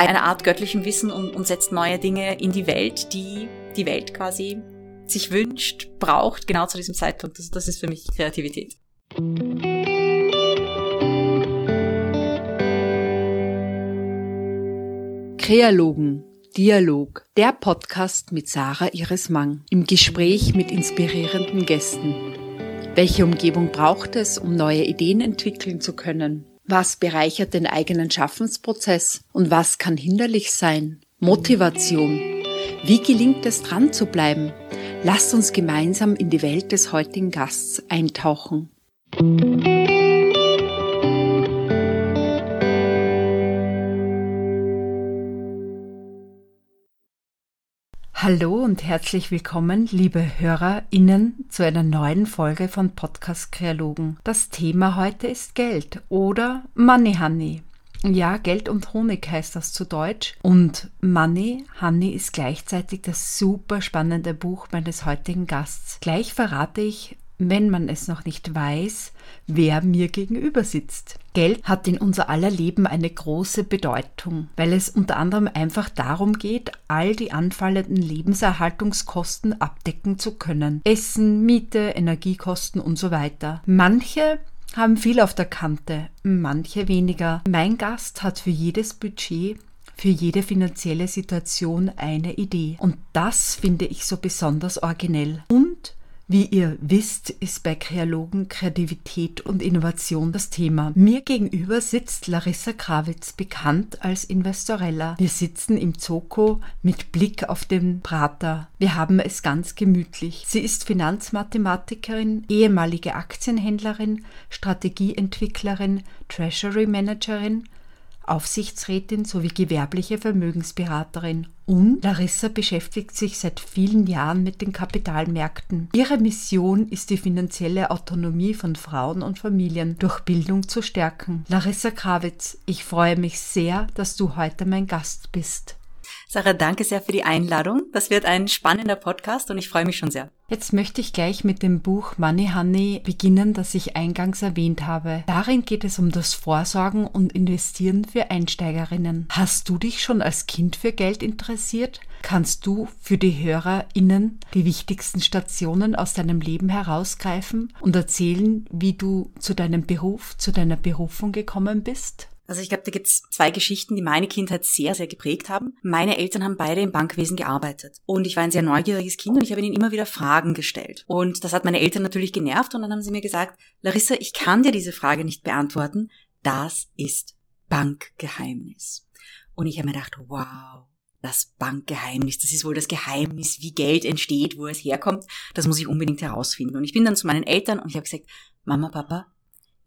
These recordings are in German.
einer Art göttlichem Wissen und, und setzt neue Dinge in die Welt, die die Welt quasi sich wünscht, braucht, genau zu diesem Zeitpunkt. Das, das ist für mich Kreativität. Kreologen Dialog, der Podcast mit Sarah Iris Mang, im Gespräch mit inspirierenden Gästen. Welche Umgebung braucht es, um neue Ideen entwickeln zu können? Was bereichert den eigenen Schaffensprozess und was kann hinderlich sein? Motivation. Wie gelingt es dran zu bleiben? Lasst uns gemeinsam in die Welt des heutigen Gasts eintauchen. Hallo und herzlich willkommen, liebe HörerInnen, zu einer neuen Folge von Podcast Kreologen. Das Thema heute ist Geld oder Money Honey. Ja, Geld und Honig heißt das zu Deutsch. Und Money Honey ist gleichzeitig das super spannende Buch meines heutigen Gasts. Gleich verrate ich, wenn man es noch nicht weiß, wer mir gegenüber sitzt. Geld hat in unser aller Leben eine große Bedeutung, weil es unter anderem einfach darum geht, all die anfallenden Lebenserhaltungskosten abdecken zu können. Essen, Miete, Energiekosten und so weiter. Manche haben viel auf der Kante, manche weniger. Mein Gast hat für jedes Budget für jede finanzielle Situation eine Idee. Und das finde ich so besonders originell. Und wie ihr wisst, ist bei Kreologen Kreativität und Innovation das Thema. Mir gegenüber sitzt Larissa Krawitz, bekannt als Investorella. Wir sitzen im Zoko mit Blick auf den Prater. Wir haben es ganz gemütlich. Sie ist Finanzmathematikerin, ehemalige Aktienhändlerin, Strategieentwicklerin, Treasury Managerin, Aufsichtsrätin sowie gewerbliche Vermögensberaterin. Und Larissa beschäftigt sich seit vielen Jahren mit den Kapitalmärkten. Ihre Mission ist die finanzielle Autonomie von Frauen und Familien durch Bildung zu stärken. Larissa Krawitz, ich freue mich sehr, dass du heute mein Gast bist. Sarah, danke sehr für die Einladung. Das wird ein spannender Podcast und ich freue mich schon sehr. Jetzt möchte ich gleich mit dem Buch Money Honey beginnen, das ich eingangs erwähnt habe. Darin geht es um das Vorsorgen und Investieren für Einsteigerinnen. Hast du dich schon als Kind für Geld interessiert? Kannst du für die HörerInnen die wichtigsten Stationen aus deinem Leben herausgreifen und erzählen, wie du zu deinem Beruf, zu deiner Berufung gekommen bist? Also ich glaube, da gibt's zwei Geschichten, die meine Kindheit sehr, sehr geprägt haben. Meine Eltern haben beide im Bankwesen gearbeitet. Und ich war ein sehr neugieriges Kind und ich habe ihnen immer wieder Fragen gestellt. Und das hat meine Eltern natürlich genervt und dann haben sie mir gesagt, Larissa, ich kann dir diese Frage nicht beantworten. Das ist Bankgeheimnis. Und ich habe mir gedacht, wow, das Bankgeheimnis, das ist wohl das Geheimnis, wie Geld entsteht, wo es herkommt. Das muss ich unbedingt herausfinden. Und ich bin dann zu meinen Eltern und ich habe gesagt, Mama, Papa,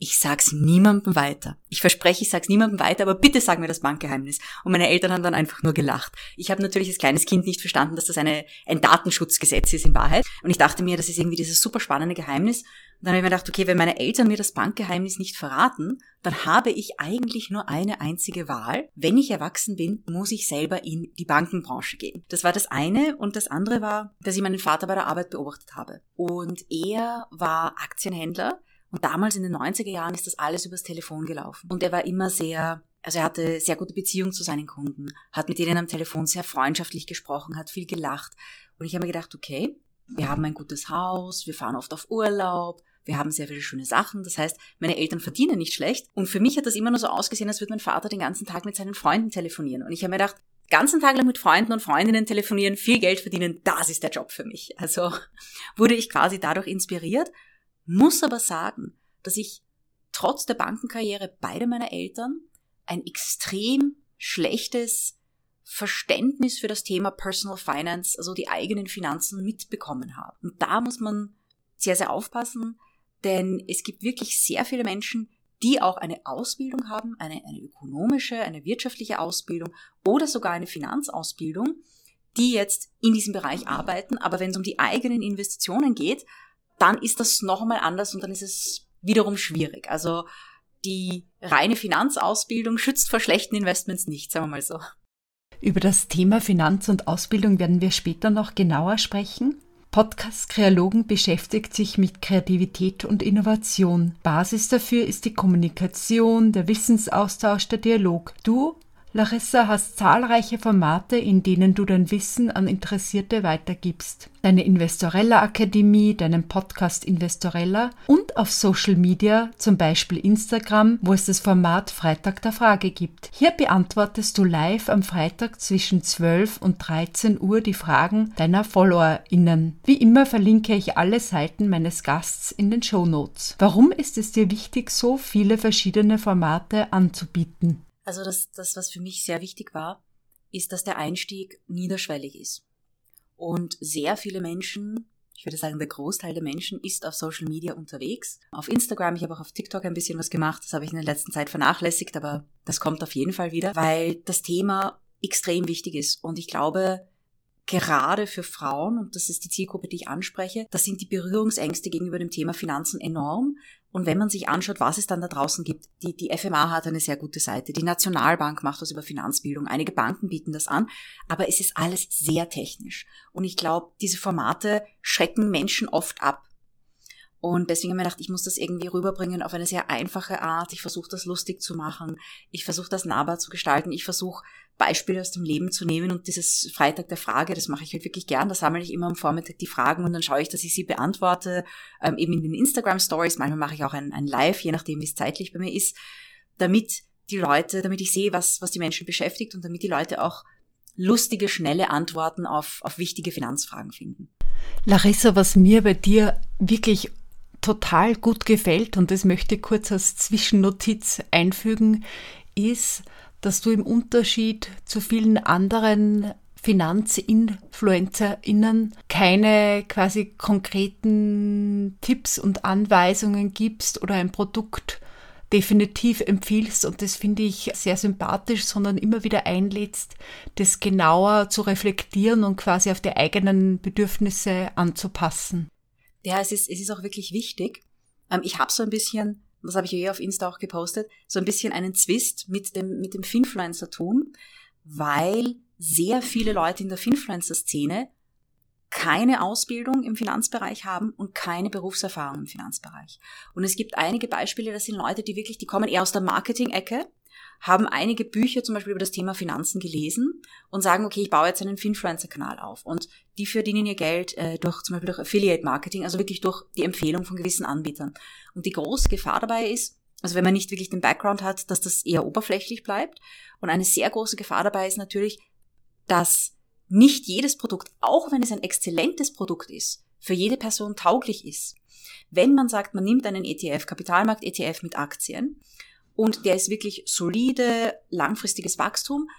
ich sag's niemandem weiter. Ich verspreche, ich sag's niemandem weiter, aber bitte sag mir das Bankgeheimnis. Und meine Eltern haben dann einfach nur gelacht. Ich habe natürlich als kleines Kind nicht verstanden, dass das eine, ein Datenschutzgesetz ist in Wahrheit. Und ich dachte mir, das ist irgendwie dieses super spannende Geheimnis. Und dann habe ich mir gedacht, okay, wenn meine Eltern mir das Bankgeheimnis nicht verraten, dann habe ich eigentlich nur eine einzige Wahl. Wenn ich erwachsen bin, muss ich selber in die Bankenbranche gehen. Das war das eine. Und das andere war, dass ich meinen Vater bei der Arbeit beobachtet habe. Und er war Aktienhändler und damals in den 90er Jahren ist das alles übers Telefon gelaufen. Und er war immer sehr, also er hatte sehr gute Beziehungen zu seinen Kunden, hat mit denen am Telefon sehr freundschaftlich gesprochen, hat viel gelacht. Und ich habe mir gedacht, okay, wir haben ein gutes Haus, wir fahren oft auf Urlaub, wir haben sehr viele schöne Sachen. Das heißt, meine Eltern verdienen nicht schlecht. Und für mich hat das immer nur so ausgesehen, als würde mein Vater den ganzen Tag mit seinen Freunden telefonieren. Und ich habe mir gedacht, ganzen Tag lang mit Freunden und Freundinnen telefonieren, viel Geld verdienen, das ist der Job für mich. Also wurde ich quasi dadurch inspiriert muss aber sagen, dass ich trotz der Bankenkarriere beider meiner Eltern ein extrem schlechtes Verständnis für das Thema Personal Finance, also die eigenen Finanzen mitbekommen habe. Und da muss man sehr, sehr aufpassen, denn es gibt wirklich sehr viele Menschen, die auch eine Ausbildung haben, eine, eine ökonomische, eine wirtschaftliche Ausbildung oder sogar eine Finanzausbildung, die jetzt in diesem Bereich arbeiten, aber wenn es um die eigenen Investitionen geht, dann ist das noch einmal anders und dann ist es wiederum schwierig. Also die reine Finanzausbildung schützt vor schlechten Investments nicht, sagen wir mal so. Über das Thema Finanz und Ausbildung werden wir später noch genauer sprechen. Podcast Kreologen beschäftigt sich mit Kreativität und Innovation. Basis dafür ist die Kommunikation, der Wissensaustausch, der Dialog. Du Larissa hast zahlreiche Formate, in denen du dein Wissen an Interessierte weitergibst. Deine Investorella Akademie, deinen Podcast Investorella und auf Social Media, zum Beispiel Instagram, wo es das Format Freitag der Frage gibt. Hier beantwortest du live am Freitag zwischen 12 und 13 Uhr die Fragen deiner FollowerInnen. Wie immer verlinke ich alle Seiten meines Gasts in den Show Notes. Warum ist es dir wichtig, so viele verschiedene Formate anzubieten? Also das, das, was für mich sehr wichtig war, ist, dass der Einstieg niederschwellig ist. Und sehr viele Menschen, ich würde sagen, der Großteil der Menschen ist auf Social Media unterwegs. Auf Instagram, ich habe auch auf TikTok ein bisschen was gemacht, das habe ich in der letzten Zeit vernachlässigt, aber das kommt auf jeden Fall wieder, weil das Thema extrem wichtig ist. Und ich glaube, gerade für Frauen, und das ist die Zielgruppe, die ich anspreche, da sind die Berührungsängste gegenüber dem Thema Finanzen enorm. Und wenn man sich anschaut, was es dann da draußen gibt, die, die FMA hat eine sehr gute Seite, die Nationalbank macht was über Finanzbildung, einige Banken bieten das an, aber es ist alles sehr technisch. Und ich glaube, diese Formate schrecken Menschen oft ab. Und deswegen habe ich mir gedacht, ich muss das irgendwie rüberbringen auf eine sehr einfache Art. Ich versuche das lustig zu machen. Ich versuche das nahbar zu gestalten. Ich versuche Beispiele aus dem Leben zu nehmen und dieses Freitag der Frage, das mache ich halt wirklich gern. Da sammle ich immer am Vormittag die Fragen und dann schaue ich, dass ich sie beantworte, ähm, eben in den Instagram Stories. Manchmal mache ich auch ein, ein Live, je nachdem, wie es zeitlich bei mir ist, damit die Leute, damit ich sehe, was, was die Menschen beschäftigt und damit die Leute auch lustige, schnelle Antworten auf, auf wichtige Finanzfragen finden. Larissa, was mir bei dir wirklich total gut gefällt, und das möchte ich kurz als Zwischennotiz einfügen, ist, dass du im Unterschied zu vielen anderen FinanzinfluencerInnen keine quasi konkreten Tipps und Anweisungen gibst oder ein Produkt definitiv empfiehlst und das finde ich sehr sympathisch, sondern immer wieder einlädst, das genauer zu reflektieren und quasi auf die eigenen Bedürfnisse anzupassen. Ja, es ist, es ist auch wirklich wichtig. Ähm, ich habe so ein bisschen, das habe ich eh auf Insta auch gepostet, so ein bisschen einen Zwist mit dem, mit dem Finfluencer-Tun, weil sehr viele Leute in der Finfluencer-Szene keine Ausbildung im Finanzbereich haben und keine Berufserfahrung im Finanzbereich. Und es gibt einige Beispiele, das sind Leute, die wirklich, die kommen eher aus der Marketing-Ecke haben einige Bücher zum Beispiel über das Thema Finanzen gelesen und sagen, okay, ich baue jetzt einen Finfluencer-Kanal auf. Und die verdienen ihr Geld äh, durch zum Beispiel durch Affiliate-Marketing, also wirklich durch die Empfehlung von gewissen Anbietern. Und die große Gefahr dabei ist, also wenn man nicht wirklich den Background hat, dass das eher oberflächlich bleibt. Und eine sehr große Gefahr dabei ist natürlich, dass nicht jedes Produkt, auch wenn es ein exzellentes Produkt ist, für jede Person tauglich ist. Wenn man sagt, man nimmt einen ETF, Kapitalmarkt-ETF mit Aktien und der ist wirklich solide, langfristiges Wachstum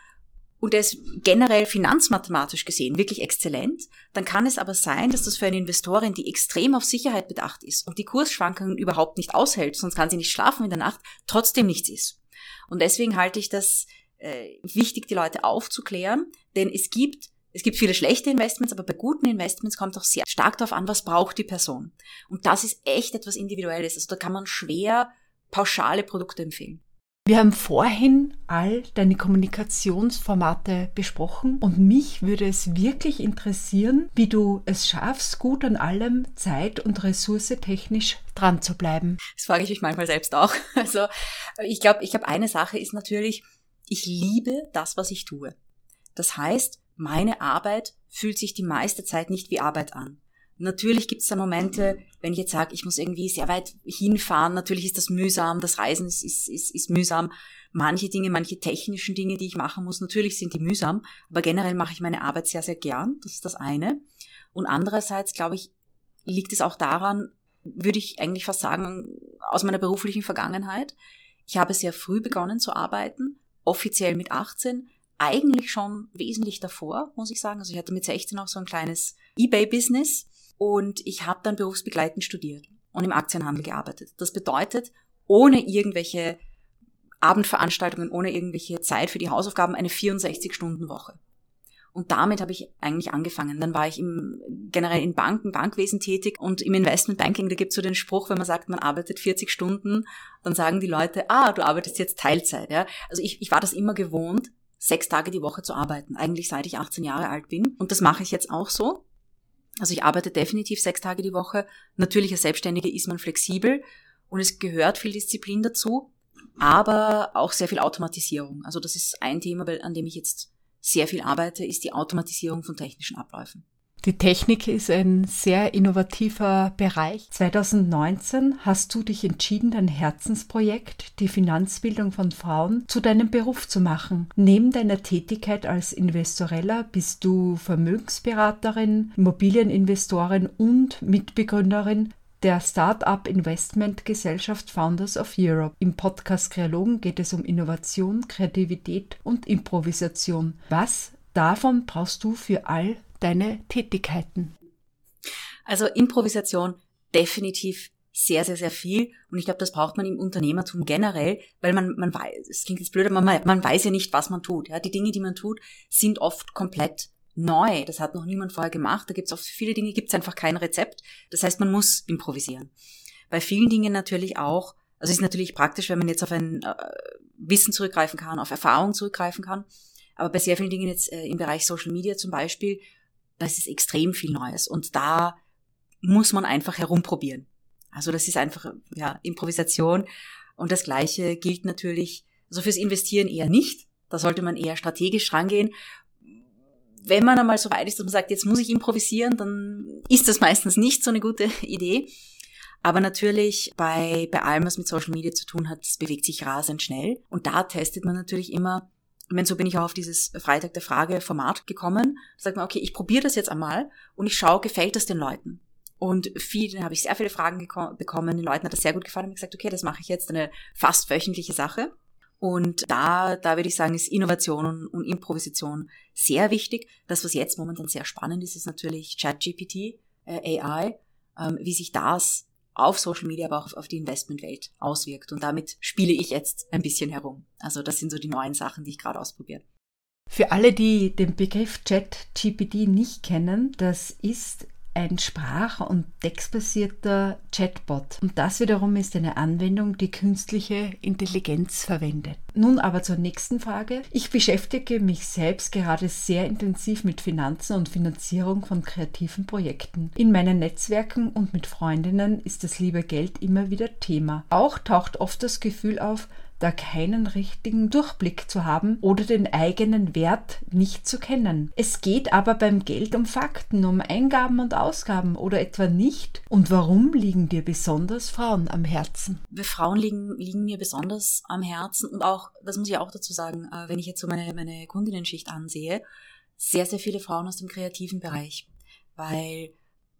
und der ist generell finanzmathematisch gesehen wirklich exzellent, dann kann es aber sein, dass das für eine Investorin, die extrem auf Sicherheit bedacht ist und die Kursschwankungen überhaupt nicht aushält, sonst kann sie nicht schlafen in der Nacht, trotzdem nichts ist. Und deswegen halte ich das äh, wichtig, die Leute aufzuklären, denn es gibt es gibt viele schlechte Investments, aber bei guten Investments kommt auch sehr stark darauf an, was braucht die Person. Und das ist echt etwas Individuelles. Also da kann man schwer pauschale Produkte empfehlen. Wir haben vorhin all deine Kommunikationsformate besprochen und mich würde es wirklich interessieren, wie du es schaffst, gut an allem zeit- und ressourcetechnisch dran zu bleiben. Das frage ich mich manchmal selbst auch. Also ich glaube, ich glaube, eine Sache ist natürlich, ich liebe das, was ich tue. Das heißt, meine Arbeit fühlt sich die meiste Zeit nicht wie Arbeit an. Natürlich gibt es da Momente, wenn ich jetzt sage, ich muss irgendwie sehr weit hinfahren, natürlich ist das mühsam, das Reisen ist, ist, ist, ist mühsam. Manche Dinge, manche technischen Dinge, die ich machen muss, natürlich sind die mühsam, aber generell mache ich meine Arbeit sehr, sehr gern. Das ist das eine. Und andererseits, glaube ich, liegt es auch daran, würde ich eigentlich fast sagen, aus meiner beruflichen Vergangenheit. Ich habe sehr früh begonnen zu arbeiten, offiziell mit 18, eigentlich schon wesentlich davor, muss ich sagen. Also ich hatte mit 16 auch so ein kleines eBay-Business und ich habe dann berufsbegleitend studiert und im Aktienhandel gearbeitet. Das bedeutet, ohne irgendwelche Abendveranstaltungen, ohne irgendwelche Zeit für die Hausaufgaben, eine 64-Stunden-Woche. Und damit habe ich eigentlich angefangen. Dann war ich im, generell in Banken, Bankwesen tätig und im Investmentbanking, da gibt es so den Spruch, wenn man sagt, man arbeitet 40 Stunden, dann sagen die Leute, ah, du arbeitest jetzt Teilzeit. Ja? Also ich, ich war das immer gewohnt, sechs Tage die Woche zu arbeiten, eigentlich seit ich 18 Jahre alt bin. Und das mache ich jetzt auch so. Also ich arbeite definitiv sechs Tage die Woche. Natürlich als Selbstständige ist man flexibel und es gehört viel Disziplin dazu. aber auch sehr viel Automatisierung. Also das ist ein Thema, an dem ich jetzt sehr viel arbeite, ist die Automatisierung von technischen Abläufen. Die Technik ist ein sehr innovativer Bereich. 2019 hast du dich entschieden, dein Herzensprojekt, die Finanzbildung von Frauen, zu deinem Beruf zu machen. Neben deiner Tätigkeit als Investorella bist du Vermögensberaterin, Immobilieninvestorin und Mitbegründerin der Startup Investment Gesellschaft Founders of Europe. Im Podcast Kreologen geht es um Innovation, Kreativität und Improvisation. Was davon brauchst du für all deine Tätigkeiten? Also Improvisation definitiv sehr, sehr, sehr viel. Und ich glaube, das braucht man im Unternehmertum generell, weil man, man weiß, es klingt jetzt blöd, aber man, man weiß ja nicht, was man tut. Ja, die Dinge, die man tut, sind oft komplett neu. Das hat noch niemand vorher gemacht. Da gibt es oft viele Dinge, gibt es einfach kein Rezept. Das heißt, man muss improvisieren. Bei vielen Dingen natürlich auch, also es ist natürlich praktisch, wenn man jetzt auf ein äh, Wissen zurückgreifen kann, auf Erfahrung zurückgreifen kann. Aber bei sehr vielen Dingen jetzt äh, im Bereich Social Media zum Beispiel, das ist extrem viel Neues. Und da muss man einfach herumprobieren. Also das ist einfach, ja, Improvisation. Und das Gleiche gilt natürlich, also fürs Investieren eher nicht. Da sollte man eher strategisch rangehen wenn man einmal so weit ist, dass man sagt, jetzt muss ich improvisieren, dann ist das meistens nicht so eine gute Idee. Aber natürlich bei, bei allem, was mit Social Media zu tun hat, das bewegt sich rasend schnell. Und da testet man natürlich immer, meine, so bin ich auch auf dieses Freitag der Frage Format gekommen. Da sagt man, okay, ich probiere das jetzt einmal und ich schaue, gefällt das den Leuten? Und viele, habe ich sehr viele Fragen bekommen, den Leuten hat das sehr gut gefallen und gesagt, okay, das mache ich jetzt eine fast wöchentliche Sache. Und da, da würde ich sagen, ist Innovation und, und Improvisation sehr wichtig. Das, was jetzt momentan sehr spannend ist, ist natürlich ChatGPT, äh, AI, ähm, wie sich das auf Social Media, aber auch auf, die Investmentwelt auswirkt. Und damit spiele ich jetzt ein bisschen herum. Also das sind so die neuen Sachen, die ich gerade ausprobiere. Für alle, die den Begriff ChatGPT nicht kennen, das ist ein sprach- und textbasierter Chatbot. Und das wiederum ist eine Anwendung, die künstliche Intelligenz verwendet. Nun aber zur nächsten Frage. Ich beschäftige mich selbst gerade sehr intensiv mit Finanzen und Finanzierung von kreativen Projekten. In meinen Netzwerken und mit Freundinnen ist das liebe Geld immer wieder Thema. Auch taucht oft das Gefühl auf, da keinen richtigen Durchblick zu haben oder den eigenen Wert nicht zu kennen. Es geht aber beim Geld um Fakten, um Eingaben und Ausgaben oder etwa nicht. Und warum liegen dir besonders Frauen am Herzen? Wir Frauen liegen, liegen mir besonders am Herzen und auch, das muss ich auch dazu sagen, äh, wenn ich jetzt so meine, meine Kundinnenschicht ansehe, sehr, sehr viele Frauen aus dem kreativen Bereich, weil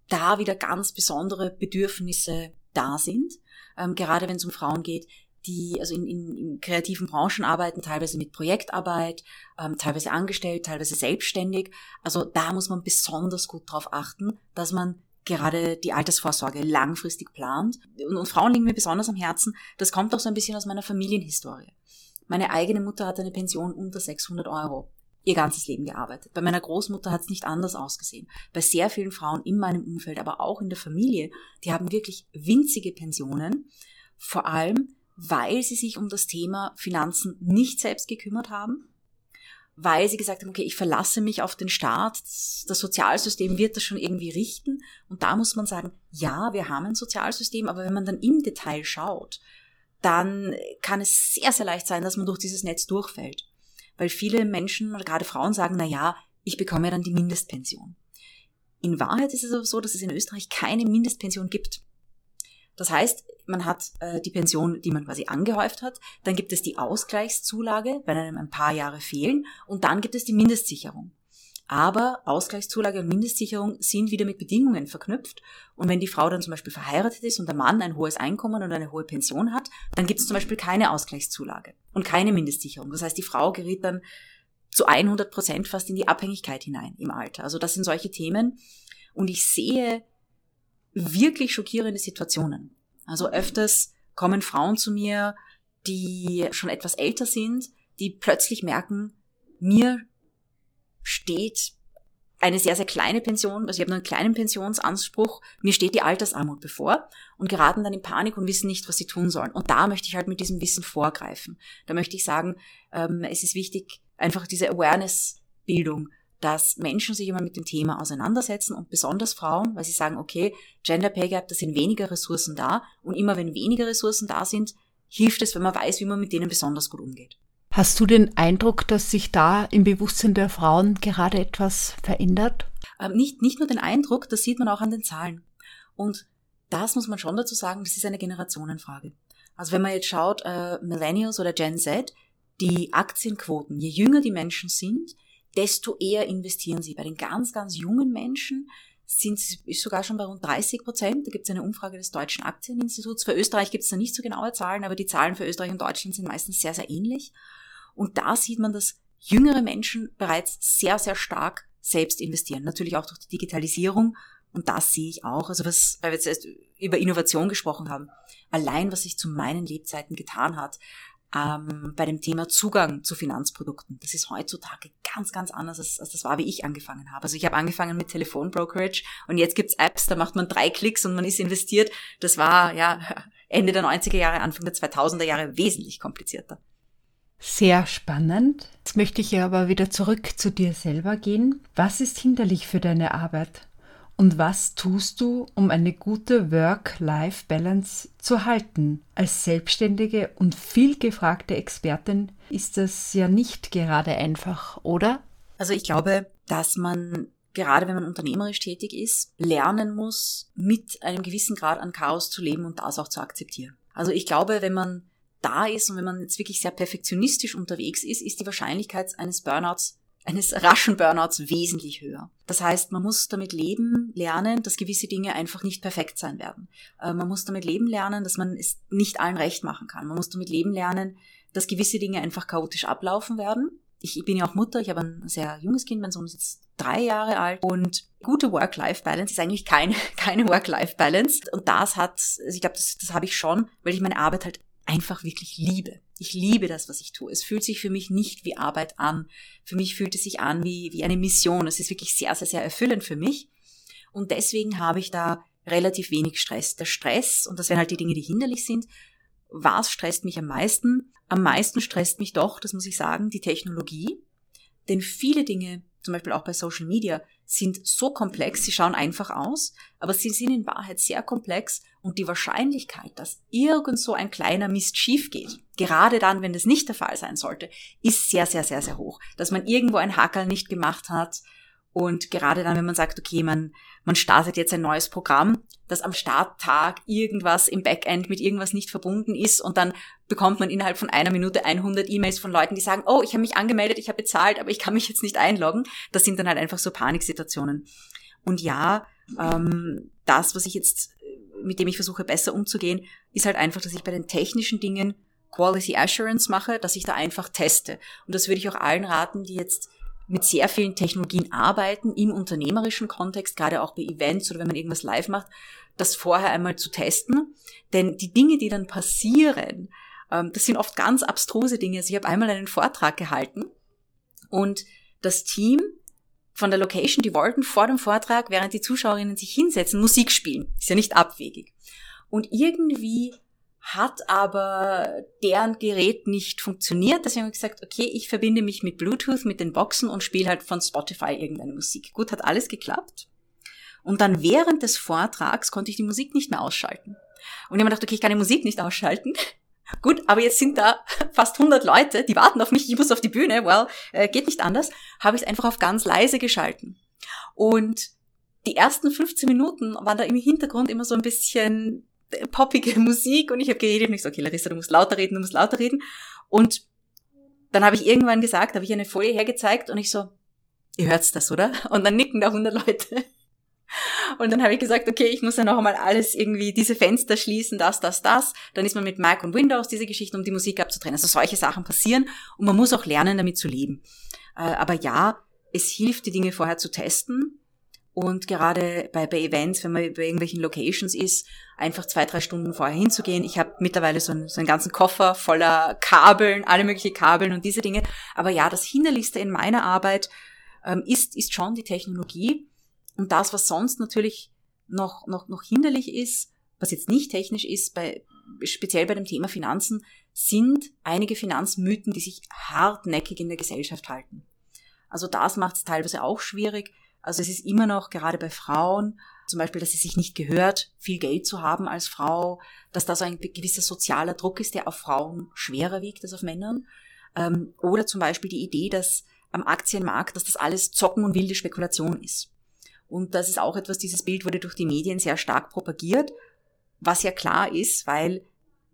da wieder ganz besondere Bedürfnisse da sind. Ähm, gerade wenn es um Frauen geht, die also in, in, in kreativen Branchen arbeiten, teilweise mit Projektarbeit, ähm, teilweise angestellt, teilweise selbstständig. Also da muss man besonders gut drauf achten, dass man gerade die Altersvorsorge langfristig plant. Und, und Frauen liegen mir besonders am Herzen. Das kommt auch so ein bisschen aus meiner Familienhistorie. Meine eigene Mutter hatte eine Pension unter 600 Euro ihr ganzes Leben gearbeitet. Bei meiner Großmutter hat es nicht anders ausgesehen. Bei sehr vielen Frauen in meinem Umfeld, aber auch in der Familie, die haben wirklich winzige Pensionen. Vor allem, weil sie sich um das Thema Finanzen nicht selbst gekümmert haben, weil sie gesagt haben, okay, ich verlasse mich auf den Staat, das Sozialsystem wird das schon irgendwie richten. Und da muss man sagen, ja, wir haben ein Sozialsystem, aber wenn man dann im Detail schaut, dann kann es sehr, sehr leicht sein, dass man durch dieses Netz durchfällt. Weil viele Menschen gerade Frauen sagen, na ja, ich bekomme ja dann die Mindestpension. In Wahrheit ist es aber so, dass es in Österreich keine Mindestpension gibt. Das heißt, man hat äh, die Pension, die man quasi angehäuft hat, dann gibt es die Ausgleichszulage, wenn einem ein paar Jahre fehlen, und dann gibt es die Mindestsicherung. Aber Ausgleichszulage und Mindestsicherung sind wieder mit Bedingungen verknüpft. Und wenn die Frau dann zum Beispiel verheiratet ist und der Mann ein hohes Einkommen und eine hohe Pension hat, dann gibt es zum Beispiel keine Ausgleichszulage und keine Mindestsicherung. Das heißt, die Frau gerät dann zu 100 Prozent fast in die Abhängigkeit hinein im Alter. Also das sind solche Themen. Und ich sehe wirklich schockierende Situationen. Also öfters kommen Frauen zu mir, die schon etwas älter sind, die plötzlich merken, mir steht eine sehr, sehr kleine Pension, also ich habe nur einen kleinen Pensionsanspruch, mir steht die Altersarmut bevor und geraten dann in Panik und wissen nicht, was sie tun sollen. Und da möchte ich halt mit diesem Wissen vorgreifen. Da möchte ich sagen, ähm, es ist wichtig, einfach diese Awareness-Bildung dass Menschen sich immer mit dem Thema auseinandersetzen und besonders Frauen, weil sie sagen, okay, Gender Pay Gap, da sind weniger Ressourcen da und immer wenn weniger Ressourcen da sind, hilft es, wenn man weiß, wie man mit denen besonders gut umgeht. Hast du den Eindruck, dass sich da im Bewusstsein der Frauen gerade etwas verändert? Ähm, nicht, nicht nur den Eindruck, das sieht man auch an den Zahlen. Und das muss man schon dazu sagen, das ist eine Generationenfrage. Also wenn man jetzt schaut, äh, Millennials oder Gen Z, die Aktienquoten, je jünger die Menschen sind, desto eher investieren sie. Bei den ganz, ganz jungen Menschen sind ist sogar schon bei rund 30 Prozent. Da gibt es eine Umfrage des Deutschen Aktieninstituts. Für Österreich gibt es da nicht so genaue Zahlen, aber die Zahlen für Österreich und Deutschland sind meistens sehr, sehr ähnlich. Und da sieht man, dass jüngere Menschen bereits sehr, sehr stark selbst investieren. Natürlich auch durch die Digitalisierung und das sehe ich auch. Also was, weil wir jetzt erst über Innovation gesprochen haben. Allein, was sich zu meinen Lebzeiten getan hat, ähm, bei dem Thema Zugang zu Finanzprodukten. Das ist heutzutage ganz, ganz anders, als, als das war, wie ich angefangen habe. Also ich habe angefangen mit Telefonbrokerage und jetzt gibt's Apps, da macht man drei Klicks und man ist investiert. Das war ja Ende der 90er Jahre, Anfang der 2000er Jahre wesentlich komplizierter. Sehr spannend. Jetzt möchte ich aber wieder zurück zu dir selber gehen. Was ist hinderlich für deine Arbeit? Und was tust du, um eine gute Work-Life-Balance zu halten? Als selbstständige und viel gefragte Expertin ist das ja nicht gerade einfach, oder? Also ich glaube, dass man gerade wenn man unternehmerisch tätig ist, lernen muss, mit einem gewissen Grad an Chaos zu leben und das auch zu akzeptieren. Also ich glaube, wenn man da ist und wenn man jetzt wirklich sehr perfektionistisch unterwegs ist, ist die Wahrscheinlichkeit eines Burnouts eines raschen Burnouts wesentlich höher. Das heißt, man muss damit leben lernen, dass gewisse Dinge einfach nicht perfekt sein werden. Äh, man muss damit leben lernen, dass man es nicht allen recht machen kann. Man muss damit leben lernen, dass gewisse Dinge einfach chaotisch ablaufen werden. Ich bin ja auch Mutter, ich habe ein sehr junges Kind, mein Sohn ist jetzt drei Jahre alt und gute Work-Life-Balance ist eigentlich keine, keine Work-Life-Balance. Und das hat, also ich glaube, das, das habe ich schon, weil ich meine Arbeit halt einfach wirklich liebe. Ich liebe das, was ich tue. Es fühlt sich für mich nicht wie Arbeit an. Für mich fühlt es sich an wie, wie eine Mission. Es ist wirklich sehr, sehr, sehr erfüllend für mich. Und deswegen habe ich da relativ wenig Stress. Der Stress, und das wären halt die Dinge, die hinderlich sind, was stresst mich am meisten? Am meisten stresst mich doch, das muss ich sagen, die Technologie. Denn viele Dinge, zum Beispiel auch bei Social Media, sind so komplex, sie schauen einfach aus, aber sie sind in Wahrheit sehr komplex und die Wahrscheinlichkeit, dass irgend so ein kleiner Mist schief geht, gerade dann, wenn das nicht der Fall sein sollte, ist sehr, sehr, sehr, sehr hoch. Dass man irgendwo ein Hackerl nicht gemacht hat, und gerade dann, wenn man sagt, okay, man, man startet jetzt ein neues Programm, das am Starttag irgendwas im Backend mit irgendwas nicht verbunden ist und dann bekommt man innerhalb von einer Minute 100 E-Mails von Leuten, die sagen, oh, ich habe mich angemeldet, ich habe bezahlt, aber ich kann mich jetzt nicht einloggen. Das sind dann halt einfach so Paniksituationen. Und ja, ähm, das, was ich jetzt, mit dem ich versuche besser umzugehen, ist halt einfach, dass ich bei den technischen Dingen Quality Assurance mache, dass ich da einfach teste. Und das würde ich auch allen raten, die jetzt mit sehr vielen Technologien arbeiten im unternehmerischen Kontext, gerade auch bei Events oder wenn man irgendwas live macht, das vorher einmal zu testen. Denn die Dinge, die dann passieren, ähm, das sind oft ganz abstruse Dinge. Also ich habe einmal einen Vortrag gehalten und das Team von der Location, die wollten vor dem Vortrag, während die Zuschauerinnen sich hinsetzen, Musik spielen. Ist ja nicht abwegig. Und irgendwie hat aber deren Gerät nicht funktioniert. Deswegen habe ich gesagt, okay, ich verbinde mich mit Bluetooth, mit den Boxen und spiele halt von Spotify irgendeine Musik. Gut, hat alles geklappt. Und dann während des Vortrags konnte ich die Musik nicht mehr ausschalten. Und ich habe mir gedacht, okay, ich kann die Musik nicht ausschalten. Gut, aber jetzt sind da fast 100 Leute, die warten auf mich, ich muss auf die Bühne, well, äh, geht nicht anders, habe ich es einfach auf ganz leise geschalten. Und die ersten 15 Minuten waren da im Hintergrund immer so ein bisschen poppige Musik und ich habe geredet und ich so, okay, Larissa, du musst lauter reden, du musst lauter reden. Und dann habe ich irgendwann gesagt, habe ich eine Folie hergezeigt und ich so, ihr hört's das, oder? Und dann nicken da 100 Leute. Und dann habe ich gesagt, okay, ich muss ja noch einmal alles irgendwie, diese Fenster schließen, das, das, das. Dann ist man mit Mac und Windows diese Geschichten, um die Musik abzutrennen. Also solche Sachen passieren und man muss auch lernen, damit zu leben. Äh, aber ja, es hilft, die Dinge vorher zu testen und gerade bei, bei Events, wenn man bei irgendwelchen Locations ist, einfach zwei, drei Stunden vorher hinzugehen. Ich habe mittlerweile so einen, so einen ganzen Koffer voller Kabeln, alle möglichen Kabeln und diese Dinge. Aber ja, das Hinderlichste in meiner Arbeit ähm, ist, ist schon die Technologie. Und das, was sonst natürlich noch, noch, noch hinderlich ist, was jetzt nicht technisch ist, bei, speziell bei dem Thema Finanzen, sind einige Finanzmythen, die sich hartnäckig in der Gesellschaft halten. Also das macht es teilweise auch schwierig Also es ist immer noch gerade bei Frauen zum Beispiel, dass es sich nicht gehört, viel Geld zu haben als Frau, dass da so ein gewisser sozialer Druck ist, der auf Frauen schwerer wiegt als auf Männern. Ähm, oder zum Beispiel die Idee, dass am Aktienmarkt, dass das alles Zocken und wilde Spekulation ist. Und das ist auch etwas, dieses Bild wurde durch die Medien sehr stark propagiert, was ja klar ist, weil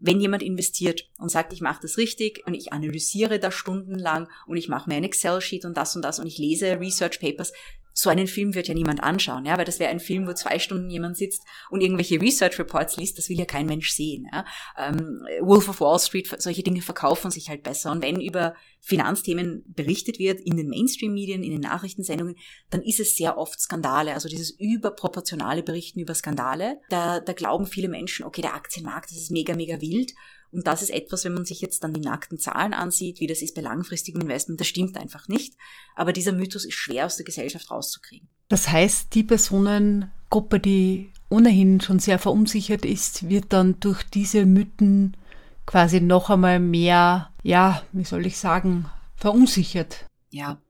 wenn jemand investiert und sagt, ich mache das richtig und ich analysiere das stundenlang und ich mache mir ein Excel-Sheet und das und das und ich lese Research Papers, so einen Film wird ja niemand anschauen, ja, weil das wäre ein Film, wo zwei Stunden jemand sitzt und irgendwelche Research Reports liest, das will ja kein Mensch sehen. Ja. Ähm, Wolf of Wall Street, solche Dinge verkaufen sich halt besser. Und wenn über Finanzthemen berichtet wird in den Mainstream-Medien, in den Nachrichtensendungen, dann ist es sehr oft Skandale, also dieses überproportionale Berichten über Skandale. Da, da glauben viele Menschen, okay, der Aktienmarkt, das ist mega, mega wild. Und das ist etwas, wenn man sich jetzt dann die nackten Zahlen ansieht, wie das ist bei langfristigem Investment, das stimmt einfach nicht. Aber dieser Mythos ist schwer aus der Gesellschaft rauszukriegen. Das heißt, die Personengruppe, die ohnehin schon sehr verunsichert ist, wird dann durch diese Mythen quasi noch einmal mehr, ja, wie soll ich sagen, verunsichert. Ja,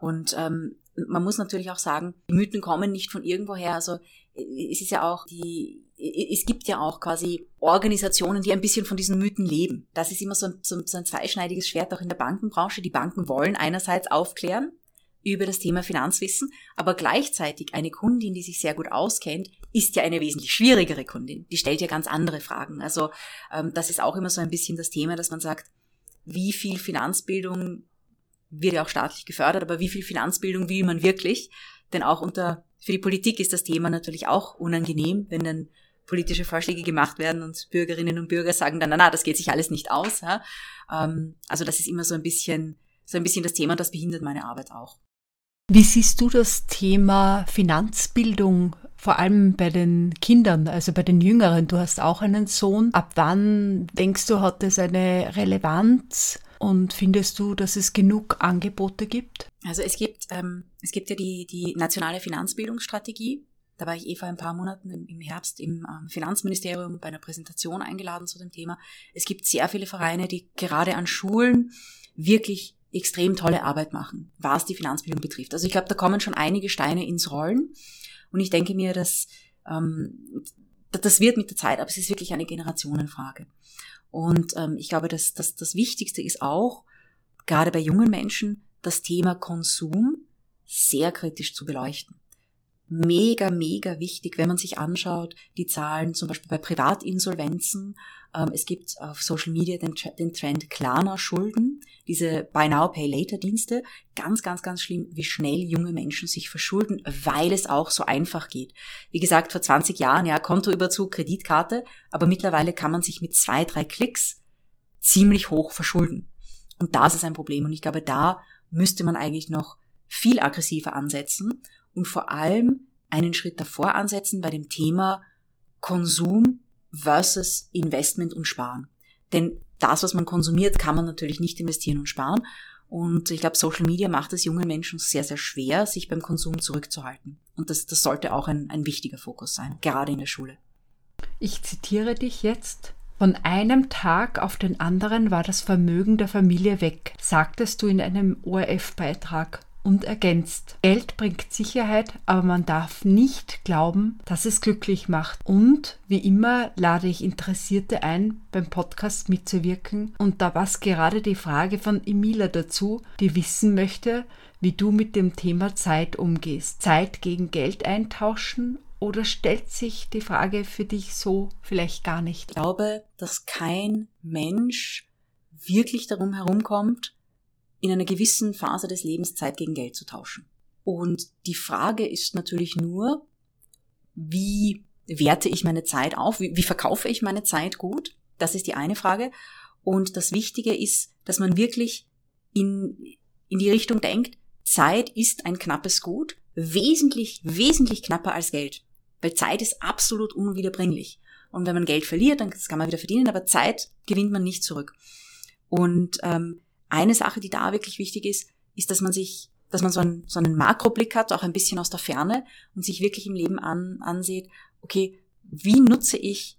und ähm, man muss natürlich auch sagen, die Mythen kommen nicht von irgendwoher. Also es ist ja auch die es gibt ja auch quasi Organisationen, die ein bisschen von diesen Mythen leben. Das ist immer so ein, so ein zweischneidiges Schwert auch in der Bankenbranche. Die Banken wollen einerseits aufklären über das Thema Finanzwissen, aber gleichzeitig eine Kundin, die sich sehr gut auskennt, ist ja eine wesentlich schwierigere Kundin. Die stellt ja ganz andere Fragen. Also ähm, das ist auch immer so ein bisschen das Thema, dass man sagt, wie viel Finanzbildung wird ja auch staatlich gefördert, aber wie viel Finanzbildung will man wirklich? Denn auch unter für die Politik ist das Thema natürlich auch unangenehm, wenn dann politische Vorschläge gemacht werden und Bürgerinnen und Bürger sagen dann, na, na, das geht sich alles nicht aus. Ja? Ähm, also das ist immer so ein bisschen, so ein bisschen das Thema, das behindert meine Arbeit auch. Wie siehst du das Thema Finanzbildung vor allem bei den Kindern, also bei den Jüngeren? Du hast auch einen Sohn. Ab wann denkst du, hat es eine Relevanz? Und findest du, dass es genug Angebote gibt? Also es gibt, ähm, es gibt ja die, die nationale Finanzbildungsstrategie, da war ich eh vor ein paar Monaten im Herbst im ähm, Finanzministerium bei einer Präsentation eingeladen zu dem Thema. Es gibt sehr viele Vereine, die gerade an Schulen wirklich extrem tolle Arbeit machen, was die Finanzbildung betrifft. Also ich glaube, da kommen schon einige Steine ins Rollen. Und ich denke mir, dass ähm, das wird mit der Zeit, aber es ist wirklich eine Generationenfrage. Und ähm, ich glaube, dass, dass das Wichtigste ist auch, gerade bei jungen Menschen, das Thema Konsum sehr kritisch zu beleuchten mega, mega wichtig, wenn man sich anschaut, die Zahlen zum Beispiel bei Privatinsolvenzen. Ähm, es gibt auf Social Media den, Trend Klarna Schulden, diese Buy Now, Pay Later Dienste. Ganz, ganz, ganz schlimm, wie schnell junge Menschen sich verschulden, weil es auch so einfach geht. Wie gesagt, vor 20 Jahren, ja, Kontoüberzug, Kreditkarte, aber mittlerweile kann man sich mit zwei, drei Klicks ziemlich hoch verschulden. Und das ist ein Problem. Und ich glaube, da müsste man eigentlich noch viel aggressiver ansetzen und vor allem einen Schritt davor ansetzen bei dem Thema Konsum versus Investment und Sparen. Denn das, was man konsumiert, kann man natürlich nicht investieren und sparen. Und ich glaube, Social Media macht es jungen Menschen sehr, sehr schwer, sich beim Konsum zurückzuhalten. Und das, das sollte auch ein, ein wichtiger Fokus sein, gerade in der Schule. Ich zitiere dich jetzt. Von einem Tag auf den anderen war das Vermögen der Familie weg, sagtest du in einem ORF-Beitrag und ergänzt. Geld bringt Sicherheit, aber man darf nicht glauben, dass es glücklich macht. Und wie immer lade ich Interessierte ein, beim Podcast mitzuwirken. Und da passt gerade die Frage von Emila dazu, die wissen möchte, wie du mit dem Thema Zeit umgehst. Zeit gegen Geld eintauschen oder stellt sich die Frage für dich so vielleicht gar nicht? Ich glaube, dass kein Mensch wirklich darum herumkommt, in einer gewissen Phase des Lebens Zeit gegen Geld zu tauschen. Und die Frage ist natürlich nur, wie werte ich meine Zeit auf? Wie, wie verkaufe ich meine Zeit gut? Das ist die eine Frage. Und das Wichtige ist, dass man wirklich in, in die Richtung denkt, Zeit ist ein knappes Gut, wesentlich, wesentlich knapper als Geld. Weil Zeit ist absolut unwiederbringlich. Und wenn man Geld verliert, dann kann man wieder verdienen, aber Zeit gewinnt man nicht zurück. Und ähm, eine Sache, die da wirklich wichtig ist, ist, dass man sich, dass man so einen, so einen Makroblick hat, auch ein bisschen aus der Ferne und sich wirklich im Leben an, ansieht, okay, wie nutze ich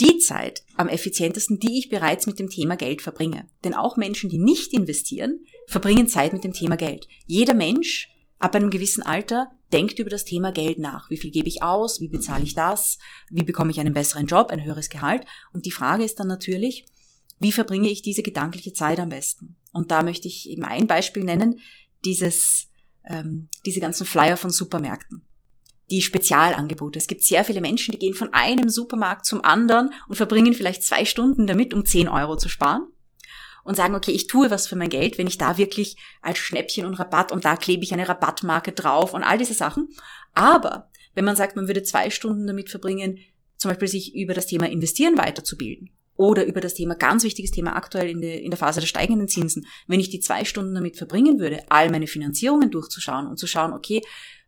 die Zeit am effizientesten, die ich bereits mit dem Thema Geld verbringe. Denn auch Menschen, die nicht investieren, verbringen Zeit mit dem Thema Geld. Jeder Mensch ab einem gewissen Alter denkt über das Thema Geld nach. Wie viel gebe ich aus? Wie bezahle ich das? Wie bekomme ich einen besseren Job, ein höheres Gehalt? Und die Frage ist dann natürlich, wie verbringe ich diese gedankliche Zeit am besten? Und da möchte ich eben ein Beispiel nennen, dieses, ähm, diese ganzen Flyer von Supermärkten. Die Spezialangebote. Es gibt sehr viele Menschen, die gehen von einem Supermarkt zum anderen und verbringen vielleicht zwei Stunden damit, um 10 Euro zu sparen und sagen, okay, ich tue was für mein Geld, wenn ich da wirklich als Schnäppchen und Rabatt und da klebe ich eine Rabattmarke drauf und all diese Sachen. Aber wenn man sagt, man würde zwei Stunden damit verbringen, zum Beispiel sich über das Thema Investieren weiterzubilden oder über das Thema, ganz wichtiges Thema aktuell in der, in der Phase der steigenden Zinsen, wenn ich die zwei Stunden damit verbringen würde, all meine Finanzierungen durchzuschauen und zu schauen, okay,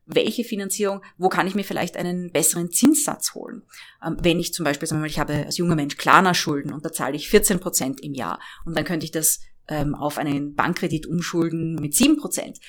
welche Finanzierung, wo kann ich mir vielleicht einen besseren Zinssatz holen. Ähm, wenn ich zum Beispiel, sagen wir mal, ich habe als junger Mensch Klarna-Schulden und da zahle ich 14 Prozent im Jahr und dann könnte ich das ähm, auf einen Bankkredit umschulden mit 7 Prozent.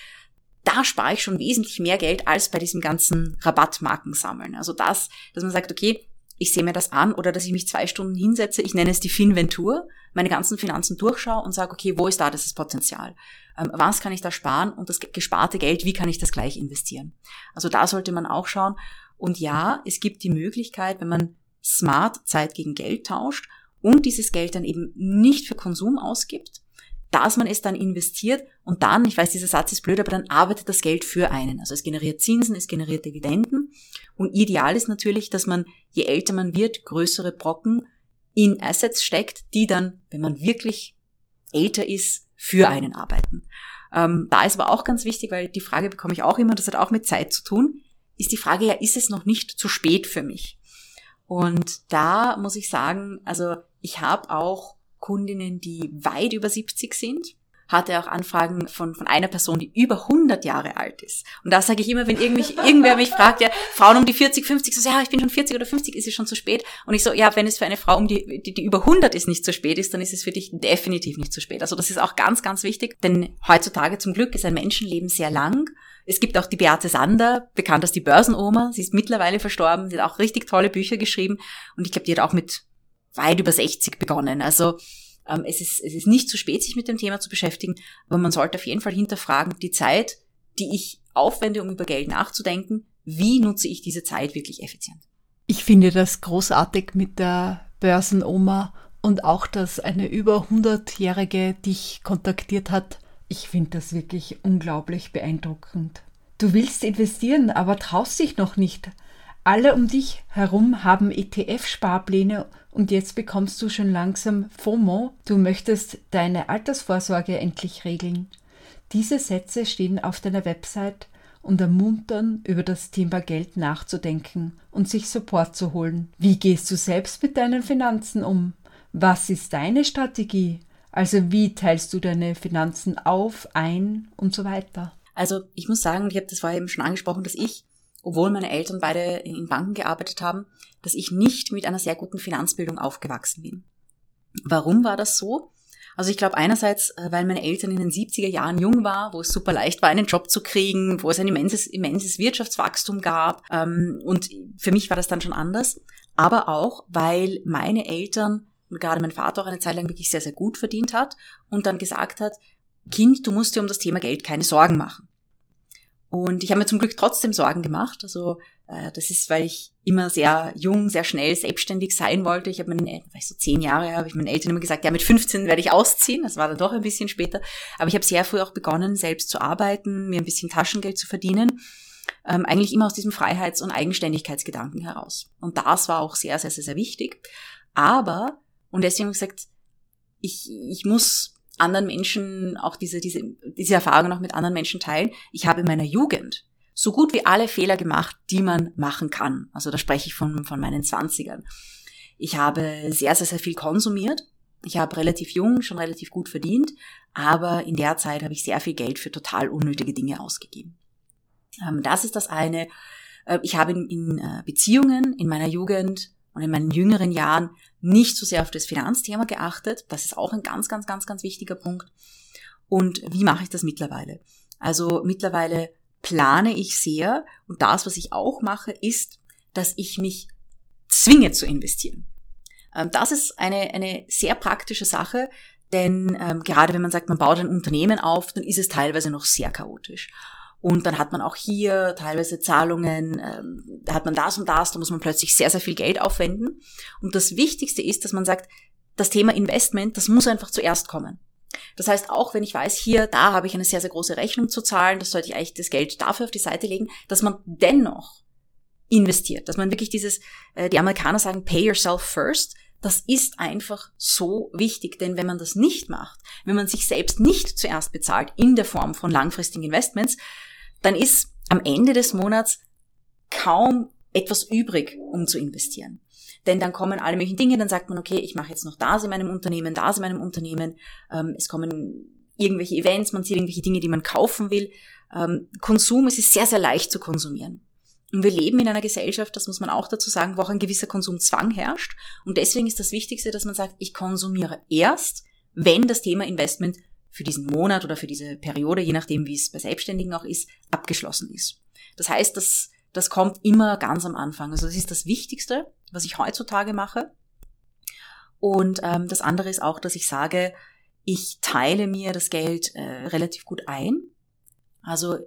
Da spare ich schon wesentlich mehr Geld als bei diesem ganzen Rabattmarken sammeln. Also das, dass man sagt, okay, ich sehe mir das an oder dass ich mich zwei Stunden hinsetze, ich nenne es die Finventur, meine ganzen Finanzen durchschaue und sage, okay, wo ist da das Potenzial? Ähm, was kann ich da sparen und das gesparte Geld, wie kann ich das gleich investieren? Also da sollte man auch schauen. Und ja, es gibt die Möglichkeit, wenn man smart Zeit gegen Geld tauscht und dieses Geld dann eben nicht für Konsum ausgibt, dass man es dann investiert und dann, ich weiß, dieser Satz ist blöd, aber dann arbeitet das Geld für einen. Also es generiert Zinsen, es generiert Dividenden. Und ideal ist natürlich, dass man, je älter man wird, größere Brocken in Assets steckt, die dann, wenn man wirklich älter ist, für einen arbeiten. Ähm, da ist aber auch ganz wichtig, weil die Frage bekomme ich auch immer, das hat auch mit Zeit zu tun, ist die Frage ja, ist es noch nicht zu spät für mich? Und da muss ich sagen, also ich habe auch Kundinnen, die weit über 70 sind, hatte auch Anfragen von, von einer Person, die über 100 Jahre alt ist. Und da sage ich immer, wenn irgendwie, irgendwer mich fragt, ja, Frauen um die 40, 50, so, ja, ich bin schon 40 oder 50, ist es schon zu spät? Und ich so, ja, wenn es für eine Frau um die, die, die über 100 ist, nicht zu spät ist, dann ist es für dich definitiv nicht zu spät. Also das ist auch ganz, ganz wichtig, denn heutzutage zum Glück ist ein Menschenleben sehr lang. Es gibt auch die Beate Sander, bekannt als die Börsenoma. Sie ist mittlerweile verstorben. Sie hat auch richtig tolle Bücher geschrieben. Und ich glaube, die hat auch mit weit über 60 begonnen. Also ähm, es, ist, es ist nicht zu spät, sich mit dem Thema zu beschäftigen, aber man sollte auf jeden Fall hinterfragen, die Zeit, die ich aufwende, um über Geld nachzudenken, wie nutze ich diese Zeit wirklich effizient? Ich finde das großartig mit der Börsenoma und auch, dass eine über 100-Jährige dich kontaktiert hat. Ich finde das wirklich unglaublich beeindruckend. Du willst investieren, aber traust dich noch nicht. Alle um dich herum haben ETF-Sparpläne und jetzt bekommst du schon langsam FOMO. Du möchtest deine Altersvorsorge endlich regeln. Diese Sätze stehen auf deiner Website und ermuntern, über das Thema Geld nachzudenken und sich Support zu holen. Wie gehst du selbst mit deinen Finanzen um? Was ist deine Strategie? Also wie teilst du deine Finanzen auf, ein und so weiter? Also ich muss sagen, ich habe das vorher eben schon angesprochen, dass ich obwohl meine Eltern beide in Banken gearbeitet haben, dass ich nicht mit einer sehr guten Finanzbildung aufgewachsen bin. Warum war das so? Also ich glaube einerseits, äh, weil meine Eltern in den 70er Jahren jung war, wo es super leicht war, einen Job zu kriegen, wo es ein immenses, immenses Wirtschaftswachstum gab. Ähm, und für mich war das dann schon anders. Aber auch, weil meine Eltern und gerade mein Vater auch eine Zeit lang wirklich sehr, sehr gut verdient hat und dann gesagt hat, Kind, du musst dir um das Thema Geld keine Sorgen machen. Und ich habe mir zum Glück trotzdem Sorgen gemacht. Also äh, das ist, weil ich immer sehr jung, sehr schnell selbstständig sein wollte. Ich habe meinen, weil ich so zehn Jahre habe ich meinen Eltern immer gesagt, ja mit 15 werde ich ausziehen. Das war dann doch ein bisschen später. Aber ich habe sehr früh auch begonnen, selbst zu arbeiten, mir ein bisschen Taschengeld zu verdienen. Ähm, eigentlich immer aus diesem Freiheits- und Eigenständigkeitsgedanken heraus. Und das war auch sehr, sehr, sehr, sehr wichtig. Aber, und deswegen habe ich gesagt, ich, ich muss anderen Menschen auch diese, diese, diese Erfahrung noch mit anderen Menschen teilen. Ich habe in meiner Jugend so gut wie alle Fehler gemacht, die man machen kann. Also da spreche ich von, von meinen Zwanzigern. Ich habe sehr, sehr, sehr viel konsumiert. Ich habe relativ jung, schon relativ gut verdient, aber in der Zeit habe ich sehr viel Geld für total unnötige Dinge ausgegeben. Ähm, das ist das eine. Äh, ich habe in, in äh, Beziehungen in meiner Jugend und in meinen jüngeren Jahren nicht so sehr auf das Finanzthema geachtet. Das ist auch ein ganz, ganz, ganz, ganz wichtiger Punkt. Und wie mache ich das mittlerweile? Also mittlerweile plane ich sehr und das, was ich auch mache, ist, dass ich mich zwinge zu investieren. Ähm, das ist eine, eine sehr praktische Sache, denn ähm, gerade wenn man sagt, man baut ein Unternehmen auf, dann ist es teilweise noch sehr chaotisch. Und dann hat man auch hier teilweise Zahlungen, ähm, da hat man das und das, da muss man plötzlich sehr, sehr viel Geld aufwenden. Und das Wichtigste ist, dass man sagt, das Thema Investment, das muss einfach zuerst kommen. Das heißt, auch wenn ich weiß, hier, da habe ich eine sehr, sehr große Rechnung zu zahlen, das sollte ich eigentlich das Geld dafür auf die Seite legen, dass man dennoch investiert, dass man wirklich dieses, äh, die Amerikaner sagen, pay yourself first, das ist einfach so wichtig, denn wenn man das nicht macht, wenn man sich selbst nicht zuerst bezahlt in der Form von langfristigen Investments, dann ist am Ende des Monats kaum etwas übrig, um zu investieren. Denn dann kommen alle möglichen Dinge, dann sagt man, okay, ich mache jetzt noch das in meinem Unternehmen, das in meinem Unternehmen, ähm, es kommen irgendwelche Events, man sieht irgendwelche Dinge, die man kaufen will. Ähm, Konsum, es ist sehr, sehr leicht zu konsumieren. Und wir leben in einer Gesellschaft, das muss man auch dazu sagen, wo auch ein gewisser Konsumzwang herrscht. Und deswegen ist das Wichtigste, dass man sagt, ich konsumiere erst, wenn das Thema Investment für diesen Monat oder für diese Periode, je nachdem, wie es bei Selbstständigen auch ist, abgeschlossen ist. Das heißt, das, das kommt immer ganz am Anfang. Also das ist das Wichtigste, was ich heutzutage mache. Und ähm, das andere ist auch, dass ich sage, ich teile mir das Geld äh, relativ gut ein. Also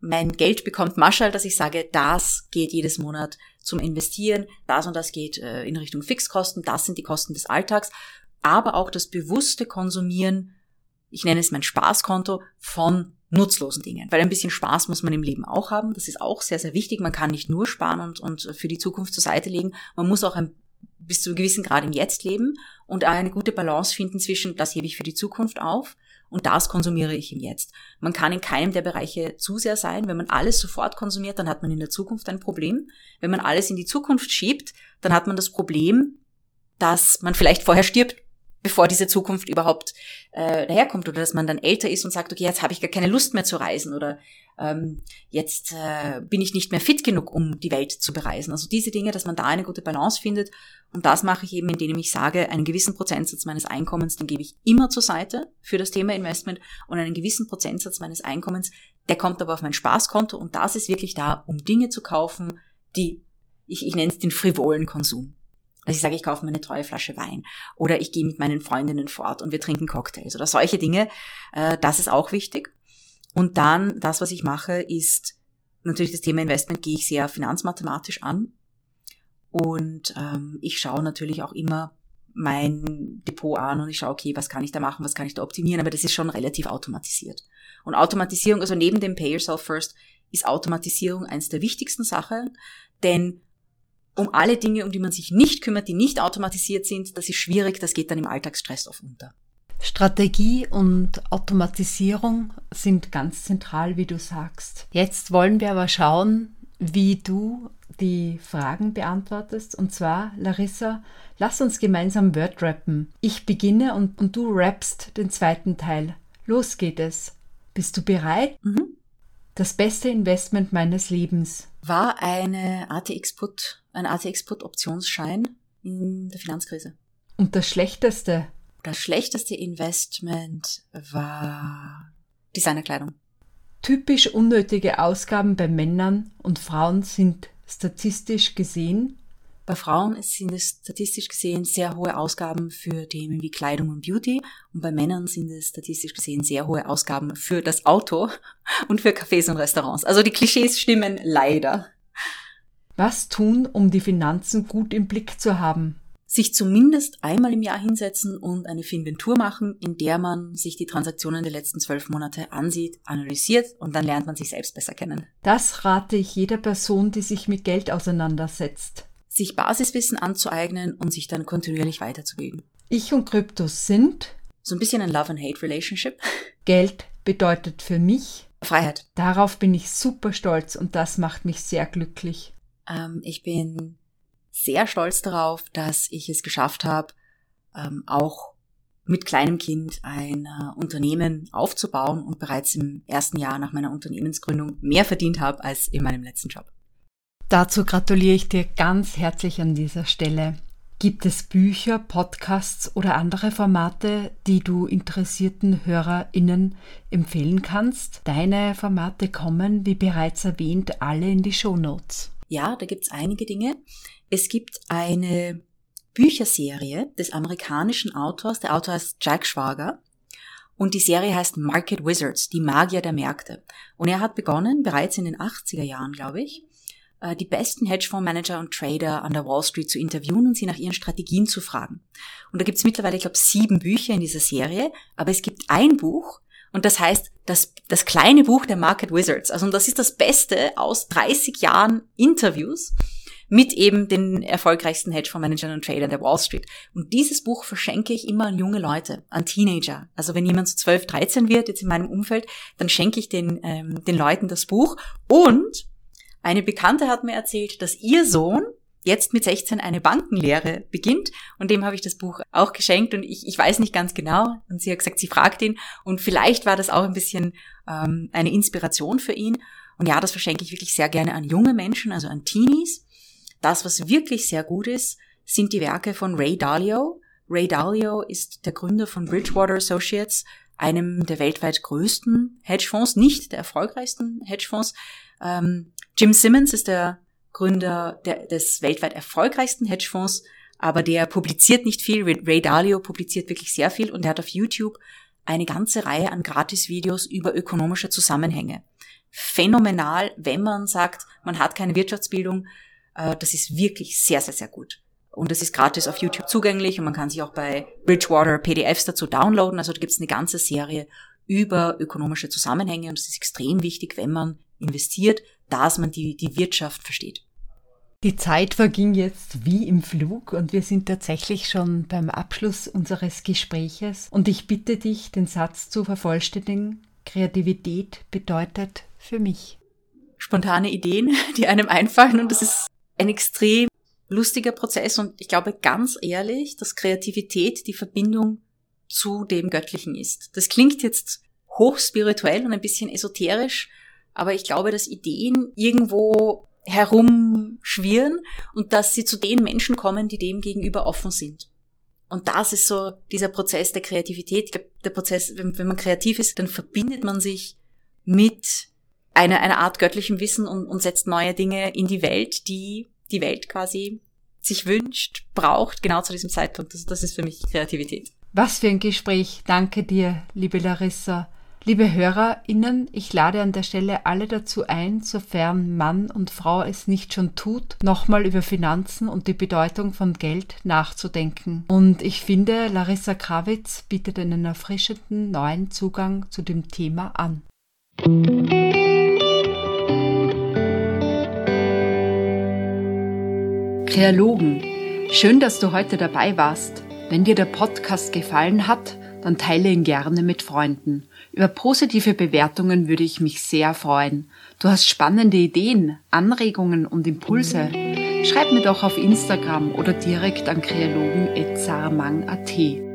mein Geld bekommt Marschall, dass ich sage, das geht jedes Monat zum Investieren, das und das geht äh, in Richtung Fixkosten, das sind die Kosten des Alltags, aber auch das bewusste Konsumieren, ich nenne es mein Spaßkonto, von nutzlosen Dingen. Weil ein bisschen Spaß muss man im Leben auch haben. Das ist auch sehr, sehr wichtig. Man kann nicht nur sparen und, und für die Zukunft zur Seite legen. Man muss auch ein, bis zu einem gewissen Grad im Jetzt leben und eine gute Balance finden zwischen, das hebe ich für die Zukunft auf und das konsumiere ich im Jetzt. Man kann in keinem der Bereiche zu sehr sein. Wenn man alles sofort konsumiert, dann hat man in der Zukunft ein Problem. Wenn man alles in die Zukunft schiebt, dann hat man das Problem, dass man vielleicht vorher stirbt, bevor diese Zukunft überhaupt äh, daherkommt oder dass man dann älter ist und sagt, okay, jetzt habe ich gar keine Lust mehr zu reisen oder ähm, jetzt äh, bin ich nicht mehr fit genug, um die Welt zu bereisen. Also diese Dinge, dass man da eine gute Balance findet. Und das mache ich eben, indem ich sage, einen gewissen Prozentsatz meines Einkommens, den gebe ich immer zur Seite für das Thema Investment und einen gewissen Prozentsatz meines Einkommens, der kommt aber auf mein Spaßkonto und das ist wirklich da, um Dinge zu kaufen, die ich, ich nenne es den frivolen Konsum. Also ich sage, ich kaufe mir eine treue Flasche Wein oder ich gehe mit meinen Freundinnen fort und wir trinken Cocktails oder solche Dinge. Äh, das ist auch wichtig. Und dann, das, was ich mache, ist natürlich das Thema Investment gehe ich sehr finanzmathematisch an. Und ähm, ich schaue natürlich auch immer mein Depot an und ich schaue, okay, was kann ich da machen, was kann ich da optimieren, aber das ist schon relativ automatisiert. Und Automatisierung, also neben dem Pay Yourself First, ist Automatisierung eins der wichtigsten Sachen, denn um alle Dinge, um die man sich nicht kümmert, die nicht automatisiert sind, das ist schwierig, das geht dann im Alltagsstress oft unter. Strategie und Automatisierung sind ganz zentral, wie du sagst. Jetzt wollen wir aber schauen, wie du die Fragen beantwortest. Und zwar, Larissa, lass uns gemeinsam Word rappen. Ich beginne und, und du rappst den zweiten Teil. Los geht es. Bist du bereit? Mhm. Das beste Investment meines Lebens. War eine ATX-Put, ein ATX-Put-Optionsschein in der Finanzkrise. Und das schlechteste? Das schlechteste Investment war Designerkleidung. Typisch unnötige Ausgaben bei Männern und Frauen sind statistisch gesehen bei Frauen sind es statistisch gesehen sehr hohe Ausgaben für Themen wie Kleidung und Beauty und bei Männern sind es statistisch gesehen sehr hohe Ausgaben für das Auto und für Cafés und Restaurants. Also die Klischees stimmen leider. Was tun, um die Finanzen gut im Blick zu haben? sich zumindest einmal im Jahr hinsetzen und eine Finventur machen, in der man sich die Transaktionen der letzten zwölf Monate ansieht, analysiert und dann lernt man sich selbst besser kennen. Das rate ich jeder Person, die sich mit Geld auseinandersetzt. Sich Basiswissen anzueignen und sich dann kontinuierlich weiterzubilden. Ich und Kryptos sind so ein bisschen ein Love-and-Hate-Relationship. Geld bedeutet für mich Freiheit. Darauf bin ich super stolz und das macht mich sehr glücklich. Ähm, ich bin sehr stolz darauf, dass ich es geschafft habe, ähm, auch mit kleinem Kind ein äh, Unternehmen aufzubauen und bereits im ersten Jahr nach meiner Unternehmensgründung mehr verdient habe als in meinem letzten Job. Dazu gratuliere ich dir ganz herzlich an dieser Stelle. Gibt es Bücher, Podcasts oder andere Formate, die du interessierten HörerInnen empfehlen kannst? Deine Formate kommen, wie bereits erwähnt, alle in die Show Notes. Ja, da gibt's einige Dinge. Es gibt eine Bücherserie des amerikanischen Autors, der Autor heißt Jack Schwager. Und die Serie heißt Market Wizards, die Magier der Märkte. Und er hat begonnen, bereits in den 80er Jahren, glaube ich, äh, die besten Hedgefondsmanager und Trader an der Wall Street zu interviewen und sie nach ihren Strategien zu fragen. Und da gibt es mittlerweile, ich glaube, sieben Bücher in dieser Serie, aber es gibt ein Buch, und das heißt, das, das kleine Buch der Market Wizards. Also, und das ist das Beste aus 30 Jahren Interviews mit eben den erfolgreichsten Hedgefondsmanagern und Tradern der Wall Street. Und dieses Buch verschenke ich immer an junge Leute, an Teenager. Also wenn jemand so 12, 13 wird, jetzt in meinem Umfeld, dann schenke ich den, ähm, den Leuten das Buch. Und eine Bekannte hat mir erzählt, dass ihr Sohn jetzt mit 16 eine Bankenlehre beginnt und dem habe ich das Buch auch geschenkt und ich, ich weiß nicht ganz genau und sie hat gesagt, sie fragt ihn und vielleicht war das auch ein bisschen ähm, eine Inspiration für ihn und ja, das verschenke ich wirklich sehr gerne an junge Menschen, also an Teenies. Das, was wirklich sehr gut ist, sind die Werke von Ray Dalio. Ray Dalio ist der Gründer von Bridgewater Associates, einem der weltweit größten Hedgefonds, nicht der erfolgreichsten Hedgefonds. Ähm, Jim Simmons ist der Gründer der, des weltweit erfolgreichsten Hedgefonds, aber der publiziert nicht viel. Ray Dalio publiziert wirklich sehr viel und er hat auf YouTube eine ganze Reihe an Gratis-Videos über ökonomische Zusammenhänge. Phänomenal, wenn man sagt, man hat keine Wirtschaftsbildung. Äh, das ist wirklich sehr, sehr, sehr gut. Und es ist gratis auf YouTube zugänglich und man kann sich auch bei Bridgewater PDFs dazu downloaden. Also da gibt es eine ganze Serie über ökonomische Zusammenhänge und es ist extrem wichtig, wenn man investiert, dass man die, die Wirtschaft versteht. Die Zeit verging jetzt wie im Flug und wir sind tatsächlich schon beim Abschluss unseres Gespräches und ich bitte dich, den Satz zu vervollständigen. Kreativität bedeutet für mich. Spontane Ideen, die einem einfallen und das ist ein extrem lustiger Prozess und ich glaube ganz ehrlich, dass Kreativität die Verbindung zu dem Göttlichen ist. Das klingt jetzt hochspirituell und ein bisschen esoterisch, aber ich glaube, dass Ideen irgendwo herumschwirren und dass sie zu den Menschen kommen, die dem gegenüber offen sind. Und das ist so dieser Prozess der Kreativität. Der Prozess, wenn, wenn, man kreativ ist, dann verbindet man sich mit einer, einer Art göttlichem Wissen und, und setzt neue Dinge in die Welt, die die Welt quasi sich wünscht, braucht, genau zu diesem Zeitpunkt. Das, das ist für mich Kreativität. Was für ein Gespräch. Danke dir, liebe Larissa. Liebe HörerInnen, ich lade an der Stelle alle dazu ein, sofern Mann und Frau es nicht schon tut, nochmal über Finanzen und die Bedeutung von Geld nachzudenken. Und ich finde, Larissa Krawitz bietet einen erfrischenden neuen Zugang zu dem Thema an. Kreologen, schön, dass du heute dabei warst. Wenn dir der Podcast gefallen hat, dann teile ihn gerne mit Freunden. Über positive Bewertungen würde ich mich sehr freuen. Du hast spannende Ideen, Anregungen und Impulse. Schreib mir doch auf Instagram oder direkt an kreologen.saramang.at.